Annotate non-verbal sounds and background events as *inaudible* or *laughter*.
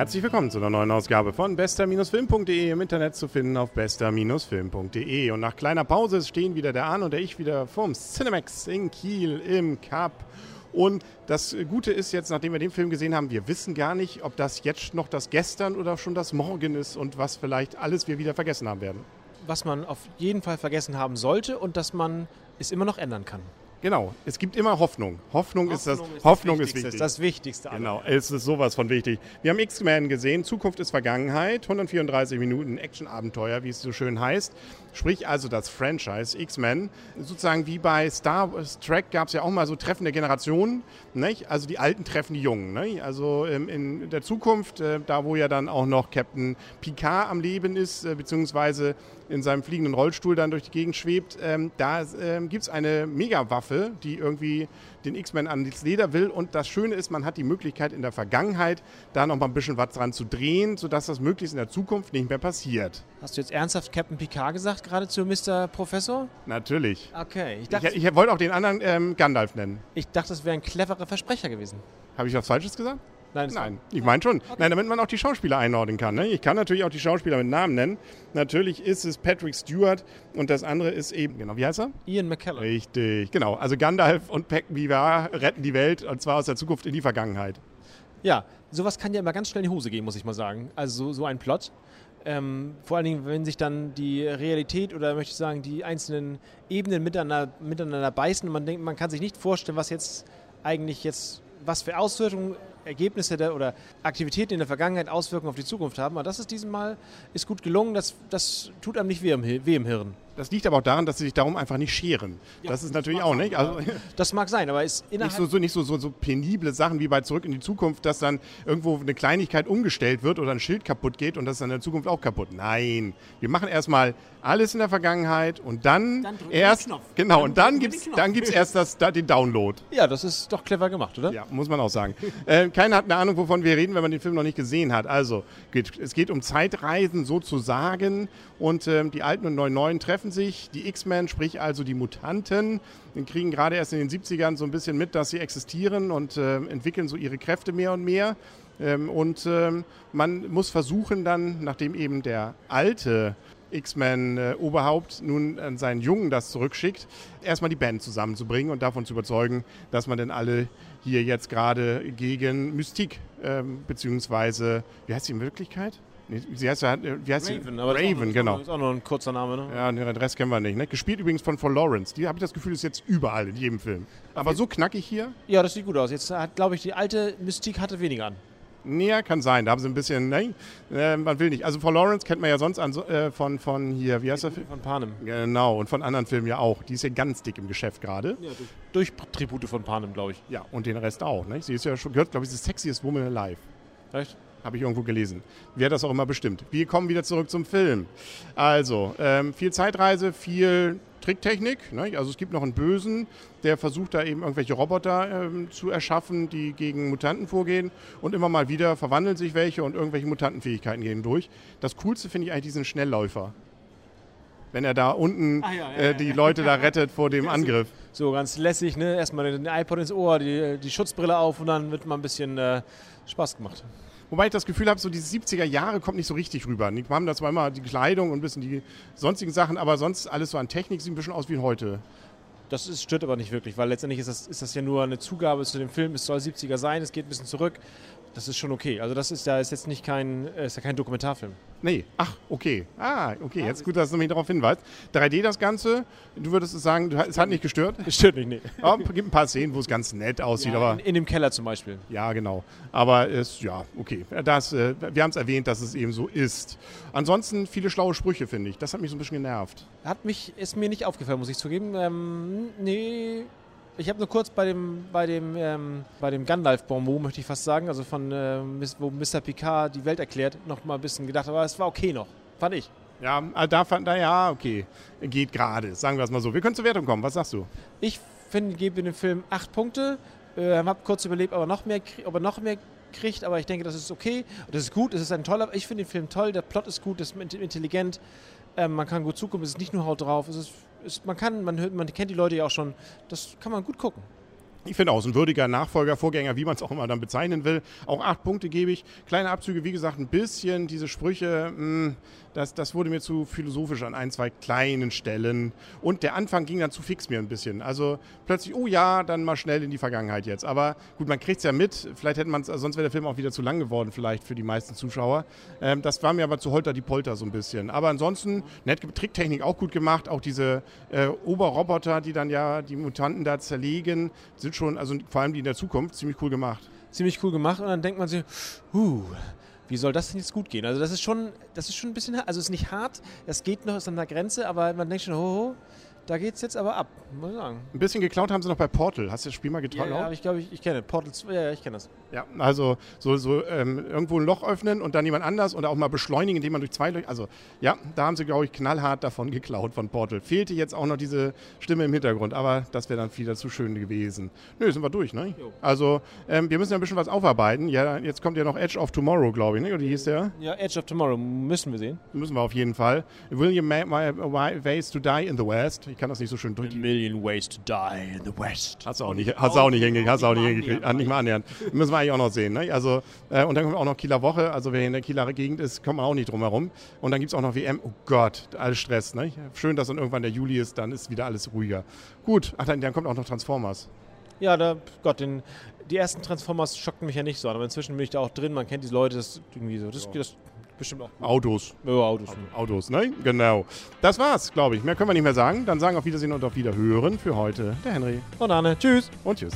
Herzlich willkommen zu einer neuen Ausgabe von bester-film.de im Internet zu finden auf bester-film.de. Und nach kleiner Pause stehen wieder der Arne und der ich wieder vom Cinemax in Kiel im Cup. Und das Gute ist jetzt, nachdem wir den Film gesehen haben, wir wissen gar nicht, ob das jetzt noch das Gestern oder schon das Morgen ist und was vielleicht alles wir wieder vergessen haben werden. Was man auf jeden Fall vergessen haben sollte und dass man es immer noch ändern kann. Genau, es gibt immer Hoffnung. Hoffnung, Hoffnung ist das. Ist Hoffnung das ist wichtig. Das Wichtigste. Genau, es ist sowas von wichtig. Wir haben X-Men gesehen. Zukunft ist Vergangenheit. 134 Minuten Action-Abenteuer, wie es so schön heißt. Sprich also das Franchise X-Men. Sozusagen wie bei Star Trek gab es ja auch mal so Treffen der Generationen. Nicht? Also die Alten treffen die Jungen. Nicht? Also ähm, in der Zukunft, äh, da wo ja dann auch noch Captain Picard am Leben ist, äh, beziehungsweise in seinem fliegenden Rollstuhl dann durch die Gegend schwebt, ähm, da ähm, gibt es eine Megawaffe, die irgendwie den X-Men ans Leder will. Und das Schöne ist, man hat die Möglichkeit in der Vergangenheit da noch mal ein bisschen was dran zu drehen, sodass das möglichst in der Zukunft nicht mehr passiert. Hast du jetzt ernsthaft Captain Picard gesagt, gerade zu Mr. Professor? Natürlich. Okay. Ich, dachte, ich, ich wollte auch den anderen ähm, Gandalf nennen. Ich dachte, das wäre ein cleverer Versprecher gewesen. Habe ich was Falsches gesagt? Nein, Nein ich meine schon. Okay. Nein, damit man auch die Schauspieler einordnen kann. Ne? Ich kann natürlich auch die Schauspieler mit Namen nennen. Natürlich ist es Patrick Stewart und das andere ist eben, genau, wie heißt er? Ian McKellen. Richtig, genau. Also Gandalf und Peck Vivar retten die Welt und zwar aus der Zukunft in die Vergangenheit. Ja, sowas kann ja immer ganz schnell in die Hose gehen, muss ich mal sagen. Also so, so ein Plot. Ähm, vor allen Dingen, wenn sich dann die Realität oder möchte ich sagen, die einzelnen Ebenen miteinander, miteinander beißen und man denkt, man kann sich nicht vorstellen, was jetzt eigentlich jetzt, was für Auswirkungen Ergebnisse der, oder Aktivitäten in der Vergangenheit Auswirkungen auf die Zukunft haben. Aber das ist diesem Mal ist gut gelungen. Das, das tut einem nicht weh im, weh im Hirn. Das liegt aber auch daran, dass sie sich darum einfach nicht scheren. Ja, das ist das natürlich auch nicht. Also *laughs* das mag sein, aber ist nicht so, so nicht so, so, so, penible Sachen wie bei Zurück in die Zukunft, dass dann irgendwo eine Kleinigkeit umgestellt wird oder ein Schild kaputt geht und das ist dann in der Zukunft auch kaputt. Nein, wir machen erstmal alles in der Vergangenheit und dann, dann erst genau dann und dann gibt's dann gibt's erst das, den Download. Ja, das ist doch clever gemacht, oder? Ja, muss man auch sagen. äh, *laughs* keiner hat eine Ahnung, wovon wir reden, wenn man den Film noch nicht gesehen hat. Also es geht um Zeitreisen sozusagen und ähm, die alten und neuen neuen treffen sich. Die X-Men, sprich also die Mutanten, kriegen gerade erst in den 70ern so ein bisschen mit, dass sie existieren und äh, entwickeln so ihre Kräfte mehr und mehr. Ähm, und ähm, man muss versuchen dann, nachdem eben der alte X-Men-Oberhaupt nun an seinen Jungen das zurückschickt, erstmal die Band zusammenzubringen und davon zu überzeugen, dass man denn alle hier jetzt gerade gegen Mystik, ähm, beziehungsweise, wie heißt sie in Wirklichkeit? Sie heißt ja, wie heißt Raven, sie? aber Raven, ist genau. Ist auch noch ein kurzer Name, ne? Ja, den Rest kennen wir nicht. Ne? Gespielt übrigens von Von Lawrence. Die habe ich das Gefühl, ist jetzt überall in jedem Film. Aber okay. so knackig hier. Ja, das sieht gut aus. Jetzt hat, glaube ich, die alte Mystik hatte weniger an. Ja, kann sein. Da haben sie ein bisschen, nein, äh, man will nicht. Also von Lawrence kennt man ja sonst an, äh, von, von hier, wie heißt der Film? Von Panem. Genau, und von anderen Filmen ja auch. Die ist ja ganz dick im Geschäft gerade. Ja, durch, durch Tribute von Panem, glaube ich. Ja, und den Rest auch. Ne? Sie ist ja schon, gehört, glaube ich, das Sexiest Woman Alive. Echt? Habe ich irgendwo gelesen. Wer das auch immer bestimmt. Wir kommen wieder zurück zum Film. Also, ähm, viel Zeitreise, viel Tricktechnik. Ne? Also es gibt noch einen Bösen, der versucht da eben irgendwelche Roboter ähm, zu erschaffen, die gegen Mutanten vorgehen. Und immer mal wieder verwandeln sich welche und irgendwelche Mutantenfähigkeiten gehen durch. Das Coolste finde ich eigentlich diesen Schnellläufer. Wenn er da unten ah, ja, ja, äh, die ja, Leute da rettet vor dem *laughs* Angriff. So, ganz lässig, ne? Erstmal den iPod ins Ohr, die, die Schutzbrille auf und dann wird mal ein bisschen äh, Spaß gemacht. Wobei ich das Gefühl habe, so diese 70er Jahre kommt nicht so richtig rüber. Die haben da zwar immer die Kleidung und ein bisschen die sonstigen Sachen, aber sonst alles so an Technik sieht ein bisschen aus wie heute. Das ist, stört aber nicht wirklich, weil letztendlich ist das, ist das ja nur eine Zugabe zu dem Film. Es soll 70er sein, es geht ein bisschen zurück das ist schon okay. Also das ist da ist jetzt nicht kein, äh, ist ja kein Dokumentarfilm. Nee, ach, okay. Ah, okay, jetzt gut, dass du mich darauf hinweist. 3D das Ganze, du würdest sagen, es hat nicht gestört? *laughs* Stört mich nicht. Aber es gibt ein paar Szenen, wo es ganz nett aussieht. Ja, aber in, in, dem Keller zum Beispiel. Ja, genau. Aber es, ja, okay. Das, äh, wir haben es erwähnt, dass es eben so ist. Ansonsten viele schlaue Sprüche, finde ich. Das hat mich so ein bisschen genervt. Hat mich, ist mir nicht aufgefallen, muss ich zugeben. Ähm, nee, ich habe nur kurz bei dem, bei dem, ähm, bei dem Gandalf-Bonbon, möchte ich fast sagen, also von, äh, wo Mr. Picard die Welt erklärt, noch mal ein bisschen gedacht, aber es war okay noch, fand ich. Ja, äh, da fand er, ja, okay, geht gerade, sagen wir es mal so. Wir können zur Wertung kommen, was sagst du? Ich finde, gebe dem Film acht Punkte, äh, habe kurz überlebt, aber noch mehr, ob er noch mehr kriegt, aber ich denke, das ist okay, das ist gut, es ist ein toller, ich finde den Film toll, der Plot ist gut, ist intelligent, ähm, man kann gut zugucken, es ist nicht nur Haut drauf, es ist, ist man kann, man, hört, man kennt die Leute ja auch schon, das kann man gut gucken. Ich finde auch, ein würdiger Nachfolger, Vorgänger, wie man es auch immer dann bezeichnen will. Auch acht Punkte gebe ich. Kleine Abzüge, wie gesagt, ein bisschen diese Sprüche, mh, hm, das, das wurde mir zu philosophisch an ein, zwei kleinen Stellen. Und der Anfang ging dann zu fix mir ein bisschen. Also plötzlich, oh ja, dann mal schnell in die Vergangenheit jetzt. Aber gut, man kriegt es ja mit. Vielleicht hätte man es, sonst wäre der Film auch wieder zu lang geworden, vielleicht für die meisten Zuschauer. Ähm, das war mir aber zu holter die Polter so ein bisschen. Aber ansonsten, nett Tricktechnik auch gut gemacht. Auch diese äh, Oberroboter, die dann ja die Mutanten da zerlegen, sind schon, also vor allem die in der Zukunft, ziemlich cool gemacht. Ziemlich cool gemacht und dann denkt man sich, huh, wie soll das denn jetzt gut gehen? Also das ist schon, das ist schon ein bisschen, also es ist nicht hart, es geht noch, ist an der Grenze, aber man denkt schon, ho, ho da geht es jetzt aber ab, muss ich sagen. Ein bisschen geklaut haben sie noch bei Portal. Hast du das Spiel mal getraut? Ja, ja ich glaube, ich, ich kenne Portal 2, ja, ich kenne das. Ja, also so, so ähm, irgendwo ein Loch öffnen und dann jemand anders oder auch mal beschleunigen, indem man durch zwei Löcher. Also ja, da haben sie, glaube ich, knallhart davon geklaut von Portal. Fehlte jetzt auch noch diese Stimme im Hintergrund, aber das wäre dann wieder zu schön gewesen. Nö, sind wir durch, ne? Jo. Also ähm, wir müssen ja ein bisschen was aufarbeiten. Ja, jetzt kommt ja noch Edge of Tomorrow, glaube ich, ne? Oder hieß der? Ja, Edge of Tomorrow müssen wir sehen. Müssen wir auf jeden Fall. William Ways to Die in the West. Ich kann das nicht so schön durch million ways to die in the West. Hast du auch nicht, hast auch nicht hingekriegt. Hast auch nicht hingekriegt. Nicht mal annähern. Müssen wir eigentlich auch noch sehen. Ne? Also, äh, und dann kommt auch noch Kieler Woche. Also wer in der Kieler Gegend ist, kommt man auch nicht drum herum. Und dann gibt es auch noch WM. Oh Gott, alles Stress. Ne? Schön, dass dann irgendwann der Juli ist, dann ist wieder alles ruhiger. Gut, ach, dann, dann kommt auch noch Transformers. Ja, da, Gott, den, die ersten Transformers schockten mich ja nicht so, aber inzwischen bin ich da auch drin. Man kennt diese Leute, das irgendwie so. Das, das bestimmt auch. Autos. Ja, Autos. Autos, ne? Genau. Das war's, glaube ich. Mehr können wir nicht mehr sagen. Dann sagen auf Wiedersehen und auf Wiederhören für heute der Henry. Und Anne. Tschüss. Und tschüss.